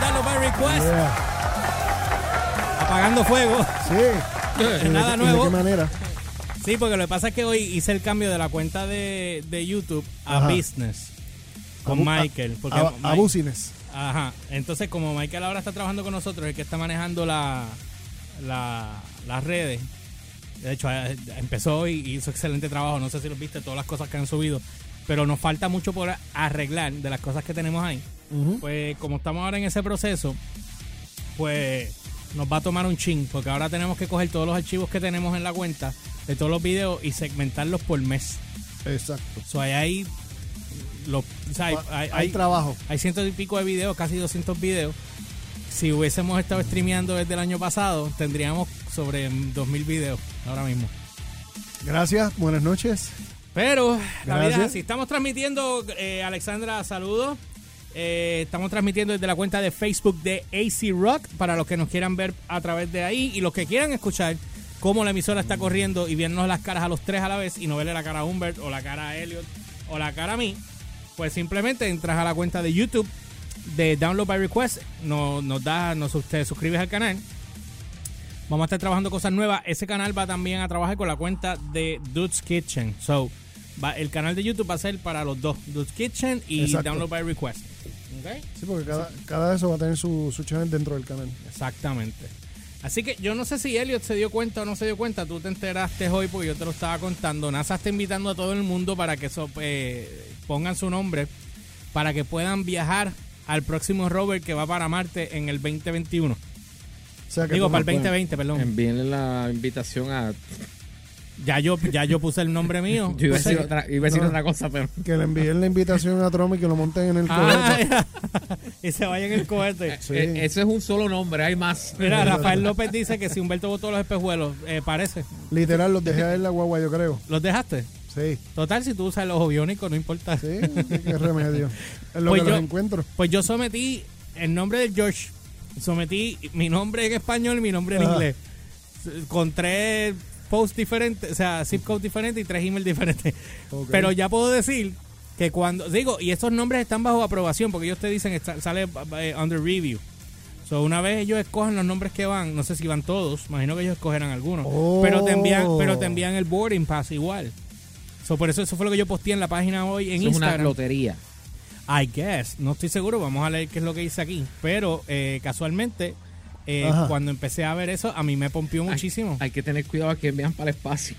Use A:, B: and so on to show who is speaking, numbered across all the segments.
A: Download by Request.
B: Yeah.
A: Apagando fuego.
B: Sí. ¿Y de
A: Nada nuevo.
B: ¿De qué manera?
A: Sí, porque lo que pasa es que hoy hice el cambio de la cuenta de, de YouTube a
B: Ajá.
A: Business con
B: A
A: Michael. Porque
B: A, bucines.
A: Ajá. Entonces, como Michael ahora está trabajando con nosotros, el que está manejando la, la- las redes. De hecho, eh, empezó y hizo excelente trabajo. No sé si lo viste, todas las cosas que han subido. Pero nos falta mucho por arreglar de las cosas que tenemos ahí. Pues como estamos ahora en ese proceso, pues nos va a tomar un chin, porque ahora tenemos que coger todos los archivos que tenemos en la cuenta de todos los videos y segmentarlos por mes.
B: Exacto.
A: So, hay los, o sea, hay, hay-
B: Hay,
A: hay-
B: trabajo.
A: hay cientos y pico de videos, casi 200 videos. Si hubiésemos estado streameando desde el año pasado, tendríamos sobre 2000 videos ahora mismo.
B: Gracias. Buenas noches.
A: Pero la vida es
B: Gracias.
A: así. Estamos transmitiendo, eh, Alexandra, saludos. Eh, estamos transmitiendo desde la cuenta de Facebook de AC Rock para los que nos quieran ver a través de ahí y los que quieran escuchar cómo la emisora está corriendo y vernos las caras a los tres a la vez y no verle la cara a Humbert o la cara a Elliot o la cara a mí, pues simplemente entras a la cuenta de YouTube de Download by Request, nos, nos da, nos te suscribes al canal. Vamos a estar trabajando cosas nuevas. Ese canal va también a trabajar con la cuenta de Dude's Kitchen. So, va, el canal de YouTube va a ser para los dos, Dude's Kitchen y
B: Exacto.
A: Download by Request.
B: Sí, porque cada, cada de eso va a tener su, su channel dentro del canal.
A: Exactamente. Así que yo no sé si Elliot se dio cuenta o no se dio cuenta. Tú te enteraste hoy porque yo te lo estaba contando. NASA está invitando a todo el mundo para que so- eh, pongan su nombre para que puedan viajar al próximo rover que va para Marte en el 2021.
B: O sea que
A: Digo, para el 2020, perdón.
C: Envíenle la invitación a.
A: Ya yo, ya yo puse el nombre mío.
C: Yo iba a decir, otra, iba a decir
B: No.
C: otra cosa, pero.
B: que le envíen la invitación a Trump y que lo monten en el cohete.
A: Ah, y se vaya en el cohete.
B: Sí.
C: Eh, eso es un solo nombre, hay más.
A: Mira, Rafael López dice que si Humberto botó los espejuelos, eh, parece.
B: Literal, los dejé ahí en la guagua, yo creo.
A: ¿Los dejaste?
B: Sí,
A: Total, si tú usas el ojo biónico, no importa.
B: sí, qué, qué remedio. Es lo
A: Pues
B: que
A: yo-
B: los encuentro.
A: Pues yo sometí el nombre de George, sometí mi nombre en español y mi nombre en
B: Ajá.
A: inglés. Con tres posts diferentes, o sea, zip code diferentes y tres emails diferentes. Pero ya puedo decir que cuando, digo, y estos nombres están bajo aprobación porque ellos te dicen, está- sale eh, under review. So, una vez ellos escogen los nombres que van, no sé si van todos, imagino que ellos escogerán algunos,
B: Oh.
A: pero te envían, pero te envían el boarding pass igual. So, por eso eso fue lo que yo posteé en la página hoy en
C: Eso es una
A: Instagram.
C: lotería.
A: I guess, no estoy seguro, vamos a leer qué es lo que dice aquí. Pero eh, casualmente, eh, cuando empecé a ver eso, a mí me pompió muchísimo.
C: Hay, que tener cuidado a que vean para el espacio.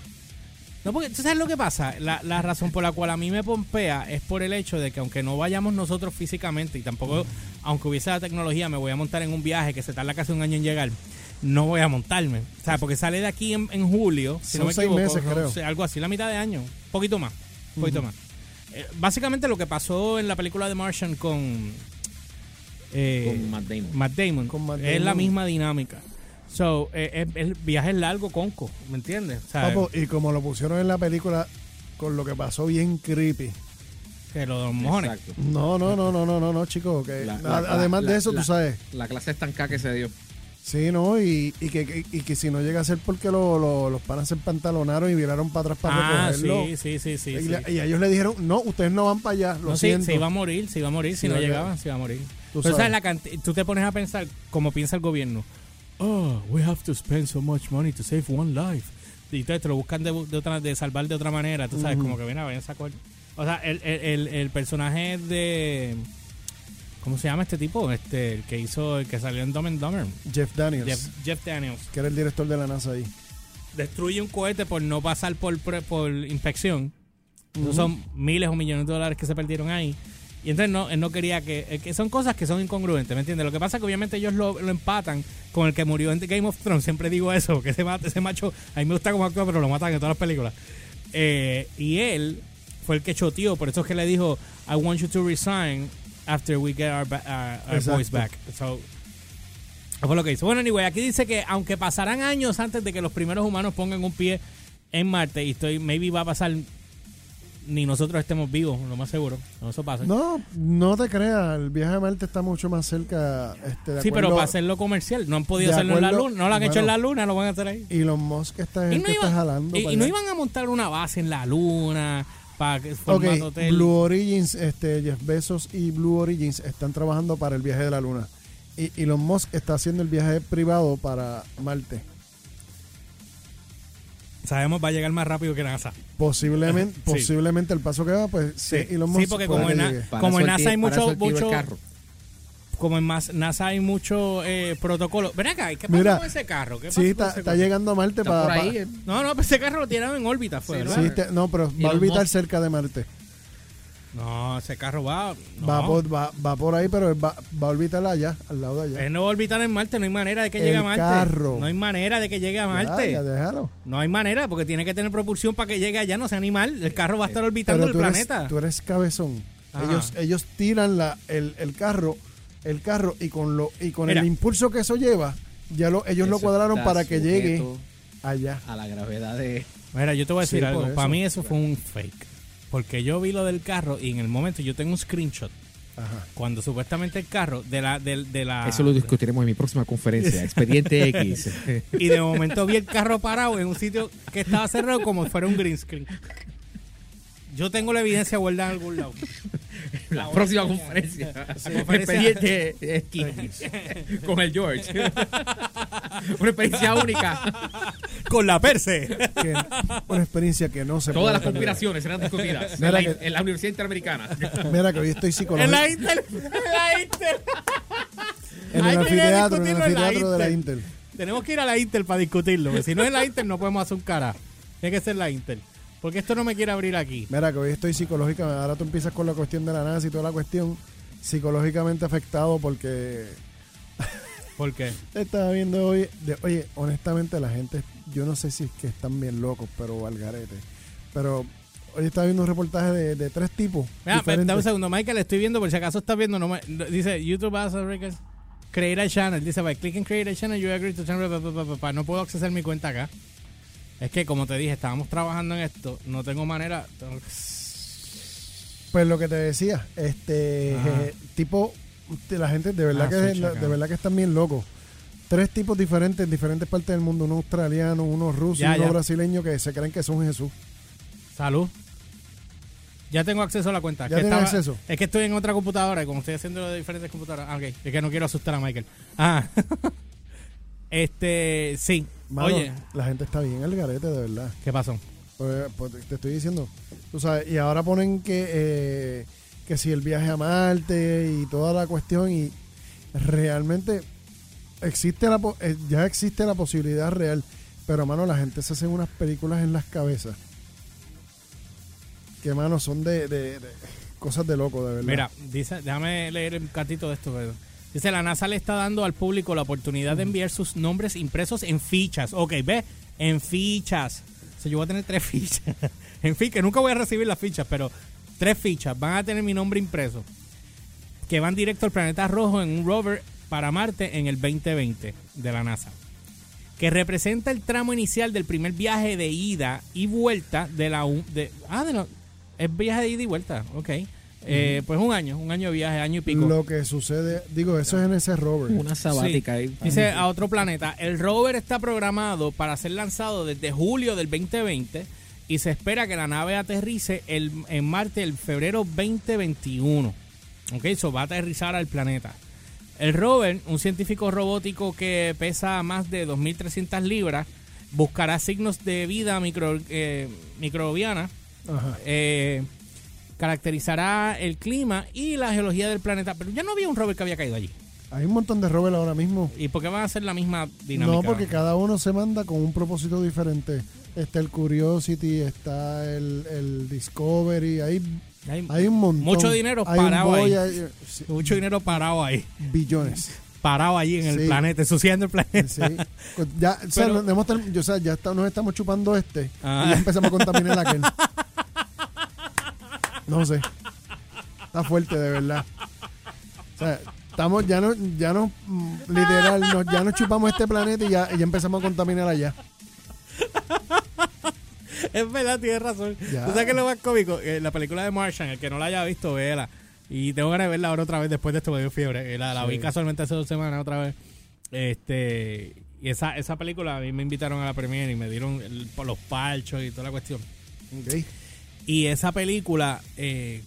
A: No, porque tú sabes lo que pasa. La, la razón por la cual a mí me pompea es por el hecho de que aunque no vayamos nosotros físicamente y tampoco, aunque hubiese la tecnología, me voy a montar en un viaje que se tarda casi un año en llegar, no voy a montarme. O sea, porque sale de aquí en, en julio, si
B: Son
A: no me
B: seis
A: equivoco,
B: meses, creo.
A: algo así, la mitad de año, un poquito más, un poquito más. Eh, básicamente lo que pasó en la película de Martian con... eh,
C: Con Matt Damon.
A: Matt Damon.
B: Con Matt
A: Es la misma dinámica. So, eh, es- el viaje es largo, conco, ¿me entiendes?
B: Papo, y como lo pusieron en la película, con lo que pasó bien creepy.
A: que los mojones.
C: Exacto.
B: No, no, no, no, no, no, no, chicos. Que
C: La-
B: a-
C: la-
B: además
C: la-
B: de eso,
C: la-
B: tú sabes.
C: La clase estancada que se dio.
B: Sí, ¿no? Y, y, que, que- y que si no llega a ser porque lo- lo- los panas se pantalonaron y viraron para atrás para
A: Ah,
B: recogerlo.
A: sí, sí, sí, sí.
B: y,
A: sí.
B: y ellos le dijeron, no, ustedes no van para allá, lo
A: No, sí, se iba a morir, se iba a morir, si no llegaban, se iba a morir.
B: Tú sabes.
A: sabes la tú te pones a pensar como piensa el gobierno. Oh, we have to spend so much money to save one life. Y entonces te lo buscan de, de otra, de salvar de otra manera, tú sabes, como que ven a ver esa cosa. O sea, el, el, el, el personaje de... ¿Cómo se llama este tipo? Este, el que hizo, el que salió en Dumb and Dumber.
B: Jeff Daniels,
A: Jeff, Jeff Daniels.
B: que era el director de la NASA ahí.
A: Destruye un cohete por no pasar por, por inspección. Esos Son miles o millones de dólares que se perdieron ahí. Y entonces no, él no quería que, eh, que... Son cosas que son incongruentes, ¿me entiendes? Lo que pasa es que obviamente ellos lo, lo empatan con el que murió en Game of Thrones. Siempre digo eso, que ese, ese macho... A mí me gusta como actúa, pero lo matan en todas las películas. Eh, y él fue el que choteó. Por eso es que le dijo, I want you to resign after we get our, ba- our- boys back. So, fue lo que hizo. Bueno, anyway, aquí dice que aunque pasarán años antes de que los primeros humanos pongan un pie en Marte, y estoy, maybe va a pasar ni nosotros estemos vivos, lo más seguro. No eso pasa.
B: No, no te creas, el viaje a Marte está mucho más cerca. Este, de
A: sí, pero para hacerlo comercial. No han podido hacerlo en la luna. No lo han hecho en la luna, lo van a hacer ahí.
B: Musk
A: Y
B: gente
A: no,
B: está
A: iban,
B: jalando.
A: y, y no iban a montar una base en la luna para que
B: Ok,
A: formar hotel.
B: Blue Origins, este, Jeff Bezos y Blue Origins están trabajando para el viaje de la luna. y Elon Musk está haciendo el viaje privado para Marte.
A: Sabemos va a llegar más rápido que NASA.
B: Posiblemente,
A: Sí.
B: posiblemente el paso que va, pues sí, Elon
A: Sí,
B: Musk
A: porque como en na- Como NASA hay mucho- mucho-
C: carro.
A: Como en más, NASA hay mucho eh, protocolo. Ven acá, ¿qué pasó
B: Mira,
A: con ese carro? ¿Qué
B: Sí, está,
A: ese
B: está
A: carro?
B: llegando a Marte
C: Está
B: para...
C: por ahí. eh.
A: No, no, pues ese carro lo tiraron en órbita, fue,
C: Sí,
A: ¿verdad?
B: Sí, te- no, pero va a
C: Elon
B: orbitar cerca de Marte.
A: No, ese carro va. No.
B: Va, por, va, va por ahí, pero va, va a orbitar allá, al lado de allá.
A: Él no va a orbitar en Marte, no hay manera de que
B: El
A: llegue a Marte.
B: carro.
A: No hay manera de que llegue a
B: Ya,
A: Marte.
B: ya, déjalo.
A: No hay manera, porque tiene que tener propulsión para que llegue allá, no sea animal. El carro va a estar orbitando
B: Pero
A: el
B: eres,
A: planeta.
B: tú eres cabezón.
A: Ajá.
B: Ellos, ellos tiran la, el, el carro, el carro y con lo y con
A: Mira.
B: el impulso que eso lleva, ya lo, ellos lo cuadraron para que llegue allá.
C: A la gravedad de.
A: Mira, yo te voy a decir algo. Para mí eso fue un fake. Porque yo vi lo del carro y en el momento yo tengo un screenshot.
B: Ajá.
A: Cuando supuestamente el carro de la, de, de la
C: Eso lo discutiremos en mi próxima conferencia. Expediente X.
A: y de momento vi el carro parado en un sitio que estaba cerrado como si fuera un green screen. Yo tengo la evidencia guardada en algún lado.
C: La próxima conferencia.
A: conferencia-
C: Expediente X. Con el George. Una experiencia única.
A: Con la Perse.
B: Que- una experiencia que no se
C: Todas las conspiraciones serán discutidas en la,
B: que-
C: en la Universidad Interamericana.
B: Mira que hoy estoy
A: En
B: psicológico.
A: la Intel. En la Intel.
B: En
A: Hay
B: el
A: que ir a
B: anfiteatro, en el
A: discutirlo en la
B: anfiteatro de la
A: Intel.
B: Intel.
A: Tenemos que ir a la Intel para discutirlo. porque Si no es la Intel, no podemos hacer un cara. Tiene que ser la Intel. Porque esto no me quiere abrir aquí.
B: Mira que hoy estoy psicológica. Ahora tú empiezas con la cuestión de la NASA y toda la cuestión psicológicamente afectado porque
A: ¿Por qué?
B: estaba viendo hoy. de- oye, honestamente, la gente, yo no sé si es que están bien locos, pero al garete. Pero hoy estaba viendo un reportaje de, de tres tipos.
A: Mira, dame un segundo, Michael, estoy viendo, por si acaso estás viendo, no dice YouTube as a record, create a channel, dice, by clicking create a channel, you agree to channel, pa, pa. no puedo accesar mi cuenta acá. Es que, como te dije, estábamos trabajando en esto, no tengo manera, tengo que-
B: Pues lo que te decía, este eh, tipo, la gente de verdad
A: Ah,
B: que de verdad que están bien locos. Tres tipos diferentes en diferentes partes del mundo, uno australiano, uno ruso
A: Ya,
B: y uno
A: ya.
B: brasileño que se creen que son Jesús.
A: salud. Ya tengo acceso a la cuenta.
B: ¿Ya
A: que
B: acceso?
A: Es que estoy en otra computadora y como estoy haciendo de diferentes computadoras. Ah, ok. Es que no quiero asustar a Michael. Ah. este, sí.
B: Mano,
A: Oye,
B: la gente está bien al garete, de verdad.
A: ¿qué pasó?
B: Pues, pues, te estoy diciendo, tú sabes, y ahora ponen que eh, que si el viaje a Marte y toda la cuestión y realmente existe la eh, ya existe la posibilidad real, pero mano la gente se hace unas películas en las cabezas que mano son de, de- de cosas de loco, de verdad.
A: Mira, dice, déjame leer un catito de esto. pero- Dice, la NASA le está dando al público la oportunidad de enviar sus nombres impresos en fichas. Ok, ve, en fichas. O yo voy a tener tres fichas. en fin, que nunca voy a recibir las fichas, pero tres fichas. Van a tener mi nombre impreso. Que van directo al planeta rojo en un rover para Marte en el 2020 de la NASA. Que representa el tramo inicial del primer viaje de ida y vuelta de la... De, ah, de es viaje de ida y vuelta, ok. Eh, Pues un año, un año de viaje, año y pico.
B: Lo que sucede, digo, eso es en ese rover.
C: Una sabática ahí.
A: Dice a otro planeta. El rover está programado para ser lanzado desde julio del 2020 y se espera que la nave aterrice el, en Marte el febrero 2021. Ok, eso va a aterrizar al planeta. El rover, un científico robótico que pesa más de 2.300 libras, buscará signos de vida micro, eh, microbiana
B: Ajá.
A: eh, caracterizará el clima y la geología del planeta. Pero ya no había un rover que había caído allí.
B: Hay un montón de rovers ahora mismo.
A: ¿Y por qué van a hacer la misma dinámica?
B: No, porque cada uno se manda con un propósito diferente. Está el Curiosity, está el, el Discovery, hay,
A: Hay,
B: hay un montón.
A: Mucho dinero
B: hay
A: parado ahí.
B: Sí,
A: mucho dinero parado ahí.
B: billones.
A: Parado allí en el planeta, ensuciando el planeta.
B: Sí. Ya, o sea,
A: Pero-
B: nos hemos ter- yo, o sea, ya está- nos estamos chupando este
A: Ah.
B: y ya empezamos a contaminar aquel. No sé. Está fuerte, de verdad. O sea, estamos, ya no, ya no, mm, literal, nos- ya nos chupamos este planeta y ya, ya empezamos a contaminar allá.
A: Es verdad, tienes razón.
B: Ya.
A: ¿Tú sabes qué es lo más cómico? Eh, la película de Martian, el que no la haya visto, véala. Y tengo ganas de verla ahora otra vez después de esto, me dio fiebre. Eh, La, la
B: Sí.
A: vi casualmente hace dos semanas otra vez. Este, y esa, esa película a mí me invitaron a la premiere y me dieron el- por los palchos y toda la cuestión.
B: Ok.
A: Y esa película, eh,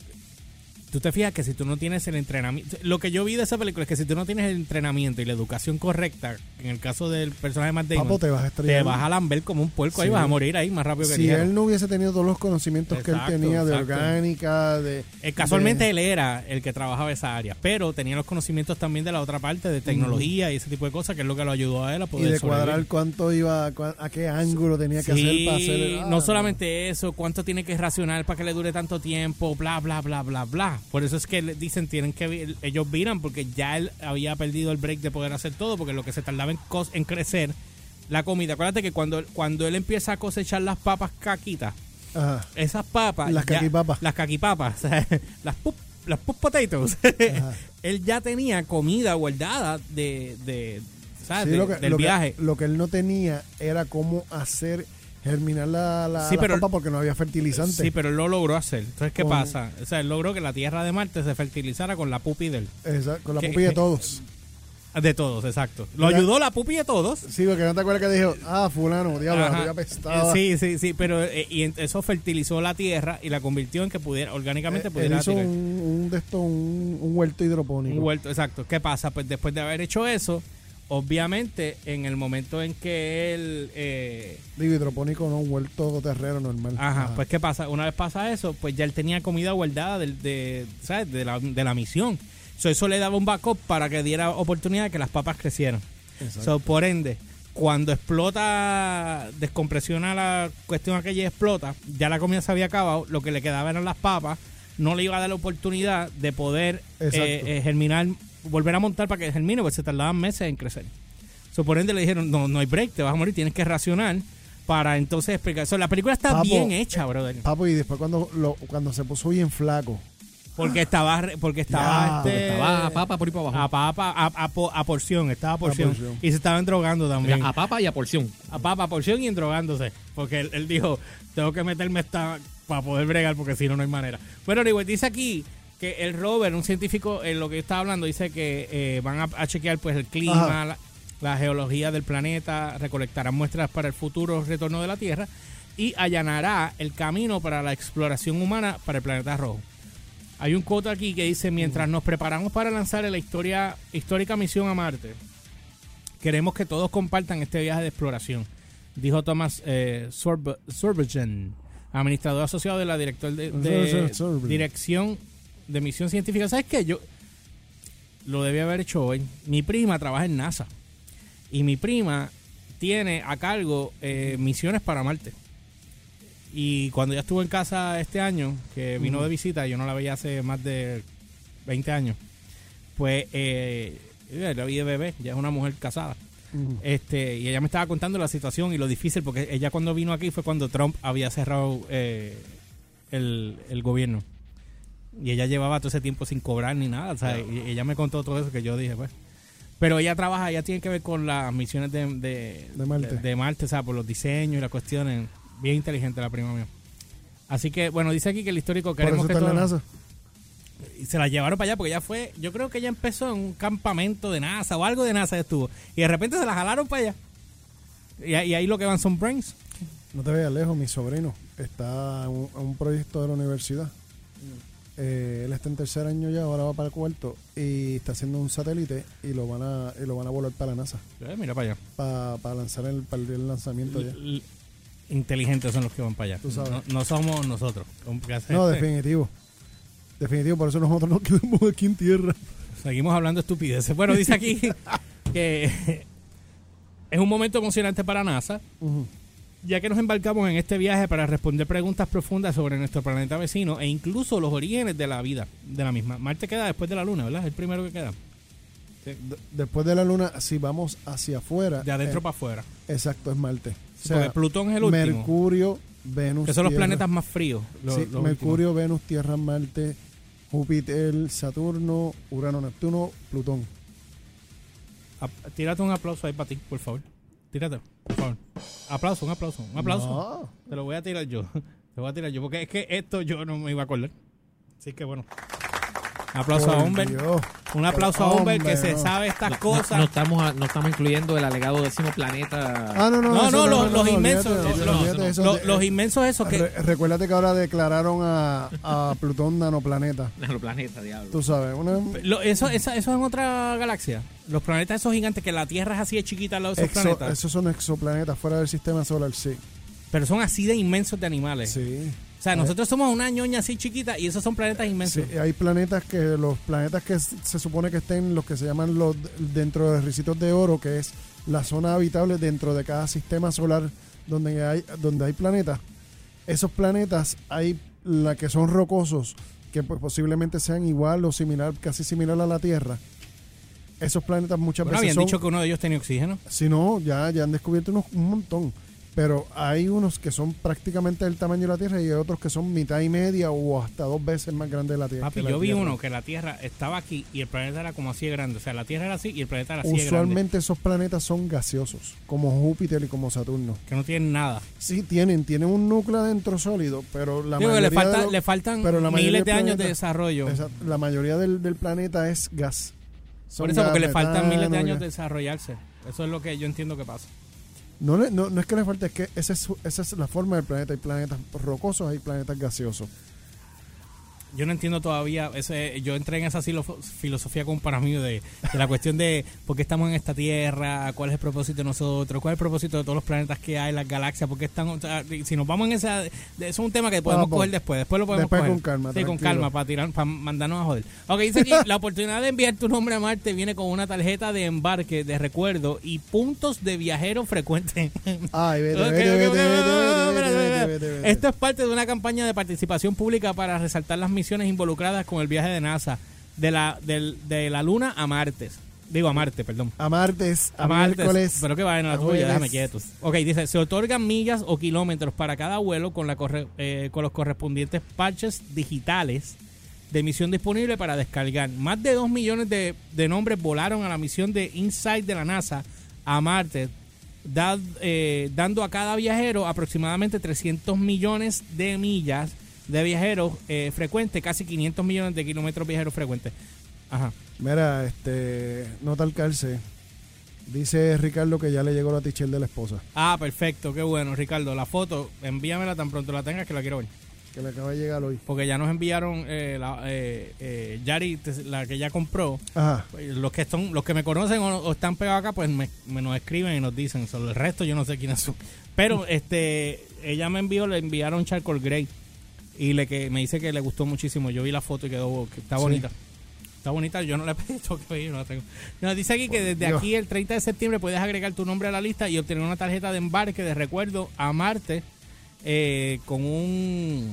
A: tú te fijas que si tú no tienes el entrenamiento, lo que yo vi de esa película es que si tú no tienes el entrenamiento y la educación correcta, en el caso del personaje de Matt Damon,
B: Papo, te vas a estrellar.
A: te vas a lamber como un puerco, ahí vas a morir ahí más rápido que
B: Si él no hubiese tenido todos los conocimientos que él tenía de
A: exacto.
B: orgánica, de...
A: Eh, casualmente
B: de-
A: él era el que trabajaba esa área, pero tenía los conocimientos también de la otra parte, de tecnología y ese tipo de cosas, que es lo que lo ayudó a él a
B: y
A: poder
B: de cuadrar cuánto iba, a qué ángulo tenía que hacer para hacer... ah,
A: no solamente eso, cuánto tiene que racionar para que le dure tanto tiempo, bla, bla, bla, bla, bla. Por eso es que dicen, tienen que, ellos viran porque ya él había perdido el break de poder hacer todo, porque lo que se tardaba en, cos- en crecer la comida. Acuérdate que cuando, cuando él empieza a cosechar las papas caquitas,
B: Ajá.
A: esas papas...
B: Las
A: ya-
B: caquipapas.
A: Las caquipapas, las pup, las pup potatoes. Él ya tenía comida guardada de, de ¿sabes?
B: Sí,
A: De-
B: lo que,
A: del
B: lo que-
A: viaje.
B: lo que él no tenía era cómo hacer germinar la, la,
A: Sí,
B: la
A: pero-
B: papa porque no había fertilizante.
A: Sí, pero él lo logró hacer. Entonces, ¿qué
B: Con-
A: pasa? O sea, él logró que la tierra de Marte se fertilizara con la pupi de él.
B: Con la
A: que-
B: pupilla de todos.
A: De todos, exacto. Lo ayudó la pupi de todos.
B: Sí, porque no te acuerdas que dijo, ah, fulano, diablo,
A: Ajá.
B: la apestaba.
A: Eh, Sí, sí, sí, pero eh, y eso fertilizó la tierra y la convirtió en que pudiera, orgánicamente
B: Eh, él
A: pudiera
B: hizo un, un de un, un huerto hidropónico.
A: Un huerto, exacto. ¿Qué pasa? Pues después de haber hecho eso, obviamente, en el momento en que él... eh,
B: Digo, hidropónico no, huerto terreno normal.
A: Ajá, pues ¿qué pasa? Una vez pasa eso, pues ya él tenía comida guardada de, ¿sabes? de, la, de la misión. So, eso le daba un backup para que diera oportunidad de que las papas crecieran. So, por ende, cuando explota, descompresiona la cuestión aquella y explota, ya la comida se había acabado, lo que le quedaba eran las papas, no le iba a dar la oportunidad de poder eh, eh, germinar, volver a montar para que germine, porque se tardaban meses en crecer. So, por ende le dijeron, no, no hay break, te vas a morir, tienes que racionar para entonces explicar. So, la película está
B: Papo,
A: bien hecha, brother.
B: Papo, y después cuando, lo, cuando se puso bien flaco.
A: Porque estaba, porque estaba,
B: Ya,
A: este,
C: Estaba papa por ahí para
A: a
C: abajo.
A: papa, a, a po- a porción, estaba a porción,
B: porción.
A: Y se estaban drogando también.
C: A papa y a porción.
A: A papa, porción y drogándose. Porque él, él dijo, tengo que meterme esta para poder bregar porque si no, no hay manera. Bueno, anyway, dice aquí que el rover, un científico, en lo que yo estaba hablando, dice que eh, van a, a chequear pues el clima, la, la geología del planeta, recolectarán muestras para el futuro retorno de la Tierra y allanará el camino para la exploración humana para el planeta rojo. Hay un quote aquí que dice, mientras nos preparamos para lanzar la historia, histórica misión a Marte, queremos que todos compartan este viaje de exploración, dijo Thomas eh, Sorb- administrador asociado de la director de, de- dirección de misión científica. ¿Sabes qué? Yo lo debía haber hecho hoy. Mi prima trabaja en NASA y mi prima tiene a cargo eh, misiones para Marte. Y cuando ya estuvo en casa este año, que vino de visita, yo no la veía hace más de 20 años, pues eh, yo la vi de bebé, ya es una mujer casada. Este, y ella me estaba contando la situación y lo difícil, porque ella cuando vino aquí fue cuando Trump había cerrado eh, el, el gobierno. Y ella llevaba todo ese tiempo sin cobrar ni nada. o sea, y ella me contó todo eso que yo dije, pues. Pero ella trabaja, ella tiene que ver con las misiones de, de,
B: De Marte.
A: de- de Marte, o sea, por los diseños y las cuestiones. Bien inteligente la prima mía. Así que, bueno, dice aquí que el histórico
B: Por
A: queremos
B: eso
A: que
B: en la
A: todo-
B: NASA.
A: y se la llevaron para allá porque ella fue, yo creo que ella empezó en un campamento de NASA o algo de NASA estuvo. Y de repente se la jalaron para allá. Y, ahí- y ahí lo que van son brains.
B: No te vayas lejos, mi sobrino está en un, en un proyecto de la universidad. Eh, él está en tercer año ya, ahora va para el cuarto y está haciendo un satélite y lo van a y lo van a volar para la NASA
A: Eh, mira para allá.
B: para lanzar el para el lanzamiento ya.
A: Inteligentes son los que van para allá.
B: Tú sabes.
A: No, no somos nosotros.
B: No, definitivo. Definitivo, por eso nosotros nos quedamos aquí en tierra.
A: Seguimos hablando estupideces. Bueno, dice aquí que es un momento emocionante para NASA. Ya que nos embarcamos en este viaje para responder preguntas profundas sobre nuestro planeta vecino e incluso los orígenes de la vida de la misma. Marte queda después de la Luna, ¿verdad? Es el primero que queda.
B: De- después de la luna, si vamos hacia afuera,
A: De adentro
B: eh,
A: para afuera.
B: exacto, es Marte. O sea,
A: Plutón es el último.
B: Mercurio, Venus,
A: que son los
B: Tierra.
A: planetas más fríos. los-
B: Sí,
A: los
B: Mercurio, Venus, Tierra, Marte, Júpiter, Saturno, Urano, Neptuno, Plutón.
A: A- tírate un aplauso ahí para ti, por favor. Tírate, por favor. Aplauso, un aplauso, un aplauso.
B: No.
A: Te lo voy a tirar yo. Te voy a tirar yo, porque es que esto yo no me iba a acordar. Así que bueno. Un aplauso a
B: Por
A: Humber.
B: Dios.
A: Un aplauso a Humber que se
B: no.
A: sabe estas
C: No,
A: cosas.
C: no estamos, a- no estamos incluyendo el alegado décimo planeta.
B: Ah, no, no,
A: No,
B: eso
A: no, los- los inmensos, los-
C: los-
B: eso.
A: Lo- los inmensos esos que...
B: Re- recuérdate que ahora declararon a, a Plutón nanoplaneta.
C: Los planetas, diablo.
B: Tú sabes, una,
A: Lo- eso, esa- eso es en otra galaxia. Los planetas esos gigantes que la Tierra es así de chiquita al lado de esos
B: exo-
A: planetas.
B: esos son exoplanetas fuera del sistema solar, sí.
A: Pero son así de inmensos de animales.
B: Sí.
A: O sea, nosotros somos una ñoña así chiquita y esos son planetas inmensos.
B: Sí, hay planetas que los planetas que se supone que estén los que se llaman los dentro de ricitos de oro, que es la zona habitable dentro de cada sistema solar donde hay donde hay planetas. Esos planetas hay la que son rocosos, que pues, posiblemente sean igual o similar, casi similar a la Tierra. Esos planetas muchas
A: Bueno,
B: veces
A: habían
B: son,
A: dicho que uno de ellos tenía oxígeno.
B: si no, ya, ya han descubierto unos, un montón. Pero hay unos que son prácticamente del tamaño de la Tierra y hay otros que son mitad y media o hasta dos veces más grandes de la Tierra.
A: Papi, yo vi uno que la Tierra estaba aquí y el planeta era como así de grande. O sea, la Tierra era así y el planeta era así de grande.
B: Usualmente esos planetas son gaseosos, como Júpiter y como Saturno.
A: Que no tienen nada.
B: Sí, tienen, tienen un núcleo adentro sólido, pero la
A: Digo
B: mayoría
A: le, falta,
B: de los-
A: le faltan
B: pero la mayoría
A: miles de años de desarrollo.
B: La mayoría del, del planeta es gas. Son
A: Por eso, porque le faltan miles de años de desarrollarse. Eso es lo que yo entiendo que pasa.
B: No, le- no, no es que le falte, es que esa es, esa es la forma del planeta. Hay planetas rocosos, hay planetas gaseosos.
A: Yo no entiendo todavía, ese, yo entré en esa filosofía con un pana mío de, de la cuestión de por qué estamos en esta Tierra, cuál es el propósito de nosotros, cuál es el propósito de todos los planetas que hay, las galaxias, por qué están... o sea, si nos vamos en esa... Eso es un tema que podemos coger después, después lo podemos
B: Después
A: coger.
B: con calma,
A: Sí, con calma, para tirar, para mandarnos a joder. Ok, dice aquí, la oportunidad de enviar tu nombre a Marte viene con una tarjeta de embarque, de recuerdo y puntos de viajero frecuente.
B: Ay, vete, vete, vete, vete, vete, vete, vete. Vete.
A: Esto es parte de una campaña de participación pública para resaltar las misiones involucradas con el viaje de NASA de la, del- de la Luna a Marte. Digo, a Marte, perdón.
B: A martes, a,
A: A Marte.
B: miércoles.
A: Pero que vayan a la tuya, déjame quietos. Ok, dice, se otorgan millas o kilómetros para cada vuelo con, la corre- eh, con los correspondientes parches digitales de misión disponible para descargar. Más de 2 millones de, de nombres volaron a la misión de InSight de la NASA a Marte, da- eh, dando a cada viajero aproximadamente 300 millones de millas de viajeros eh, frecuentes, casi 500 millones de kilómetros viajeros frecuentes. Ajá.
B: Mira, este, nota al calce. Dice Ricardo que ya le llegó la tichel de la esposa,
A: Ah, perfecto, qué bueno, Ricardo. La foto, envíamela tan pronto la tengas que la quiero ver.
B: Que le acaba de llegar hoy.
A: Porque ya nos enviaron eh, la, eh, eh, Yari, la que ya compró.
B: Ajá.
A: Pues, Los que son, los que me conocen o, o están pegados acá, pues me, me nos escriben y nos dicen. Sobre el resto yo no sé quiénes son. Pero este, ella me envió, le enviaron Charcoal Grey y le que me dice que le gustó muchísimo. Yo vi la foto y quedó, que está
B: Sí.
A: bonita. Está bonita, yo no le he pedido que pedir, no la tengo. Nos dice aquí que desde
B: Dios.
A: aquí el 30 de septiembre puedes agregar tu nombre a la lista y obtener una tarjeta de embarque de recuerdo a Marte eh, con un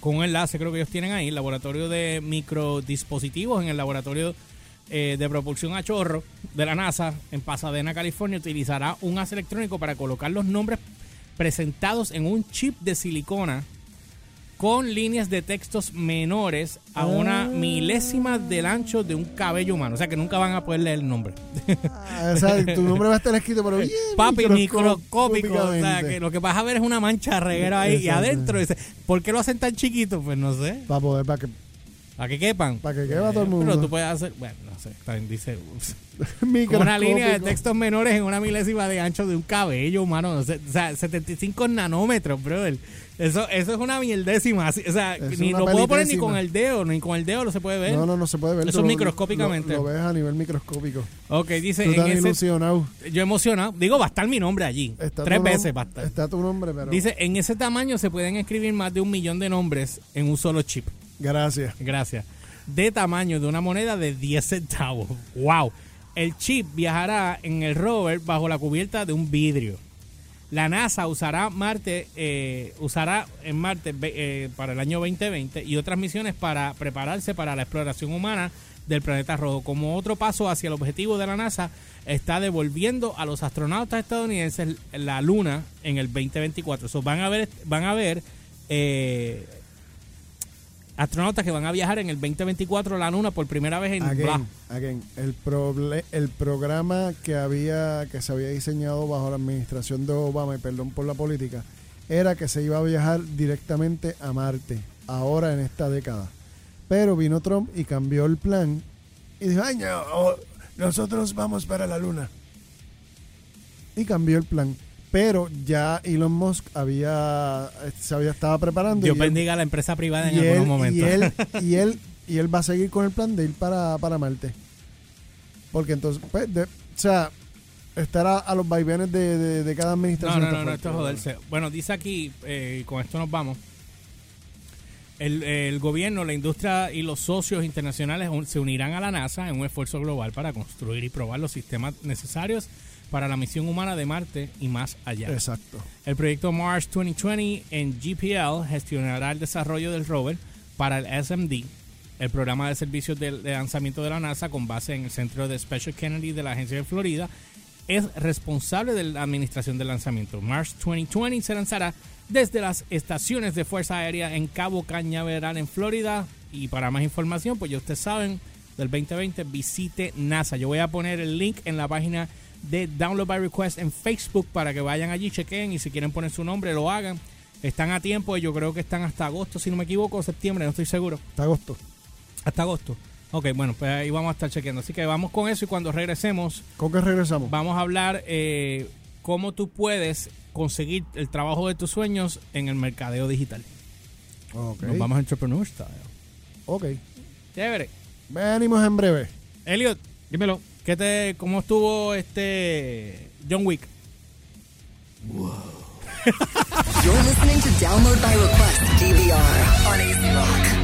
A: con un enlace creo que ellos tienen ahí, laboratorio de microdispositivos en el laboratorio eh, de propulsión a chorro de la NASA en Pasadena, California, utilizará un haz electrónico para colocar los nombres presentados en un chip de silicona con líneas de textos menores a una
B: Ah.
A: milésima del ancho de un cabello humano. O sea que nunca van a poder leer el nombre.
B: Ah, o sea, tu nombre va a estar escrito, pero bien
A: Papi, microscópico. O sea, que lo que vas a ver es una mancha reguera ahí y adentro. Dice, ¿por qué lo hacen tan chiquito? Pues no sé.
B: Para poder, para que,
A: Para que quepan.
B: para que quepa todo el mundo.
A: Pero tú puedes hacer, bueno, no sé, también dice una línea de textos menores en una milésima de ancho de un cabello humano. O sea, o sea, 75 nanómetros, brother. Eso, eso es una mierdécima. así, O sea,
B: Es
A: ni lo puedo poner ni con el dedo, ni con el dedo lo se puede ver.
B: No, no, no se puede ver.
A: Eso
B: lo-
A: microscópicamente.
B: Lo, lo ves a nivel microscópico.
A: Ok, dice,
B: Tú
A: en ese,
B: ilusionado.
A: yo emocionado. Digo, va a estar mi nombre allí.
B: Está
A: Tres veces va a estar.
B: Está tu nombre, pero.
A: Dice, en ese tamaño se pueden escribir más de un millón de nombres en un solo chip.
B: Gracias.
A: Gracias. De tamaño de una moneda de 10 centavos. ¡Wow! El chip viajará en el rover bajo la cubierta de un vidrio. La NASA usará Marte, eh, usará en Marte eh, para el año 2020 y otras misiones para prepararse para la exploración humana del planeta rojo. Como otro paso hacia el objetivo de la NASA, está devolviendo a los astronautas estadounidenses la Luna en el 2024. So, van a ver, van a ver eh, astronautas que van a viajar en el 2024 a la Luna por primera vez en.
B: Again, again, el, proble- el programa que había que se había diseñado bajo la administración de Obama, y perdón por la política, era que se iba a viajar directamente a Marte, ahora en esta década. Pero vino Trump y cambió el plan y dijo, ay, no, oh, nosotros vamos para la luna. Y cambió el plan. Pero ya Elon Musk había, se había estaba preparando.
A: Dios
B: y él-
A: bendiga a la empresa privada en
B: y
A: algunos
B: él,
A: momentos.
B: y él, y él, y él va a seguir con el plan de ir para, para Marte. Porque entonces, pues, de- o sea, estar a, a los vaivenes de, de- de cada
A: No,
B: administración.
A: no,
B: está
A: no, no, esto es joderse. Bueno, dice aquí, eh, y con esto nos vamos. El, el gobierno, la industria y los socios internacionales se unirán a la NASA en un esfuerzo global para construir y probar los sistemas necesarios para la misión humana de Marte y más allá.
B: Exacto.
A: El proyecto Mars 2020 en GPL gestionará el desarrollo del rover para el SMD, el programa de servicios de, lanzamiento de la NASA con base en el centro de Special Kennedy de la Agencia de Florida. Es responsable de la administración del lanzamiento. Mars 2020 se lanzará desde las estaciones de Fuerza Aérea en Cabo Cañaveral en Florida. Y para más información, pues ya ustedes saben, del 2020 visite NASA. Yo voy a poner el link en la página de Download by Request en Facebook para que vayan allí, chequen y si quieren poner su nombre lo hagan. Están a tiempo, yo creo que están hasta agosto, si no me equivoco, septiembre, no estoy seguro.
B: Hasta agosto.
A: Hasta agosto. Ok, bueno, pues ahí vamos a estar chequeando. Así que vamos con eso y cuando regresemos
B: ¿Con qué regresamos?
A: vamos a hablar eh, cómo tú puedes conseguir el trabajo de tus sueños en el mercadeo digital.
B: Ok.
A: Nos vamos a Entrepreneur Style.
B: Ok.
A: Chévere.
B: Venimos en breve.
A: Elliot,
C: Dímelo.
A: ¿Qué te, ¿cómo estuvo este John Wick?
D: You're listening to Download by Request DVR on AC Rock.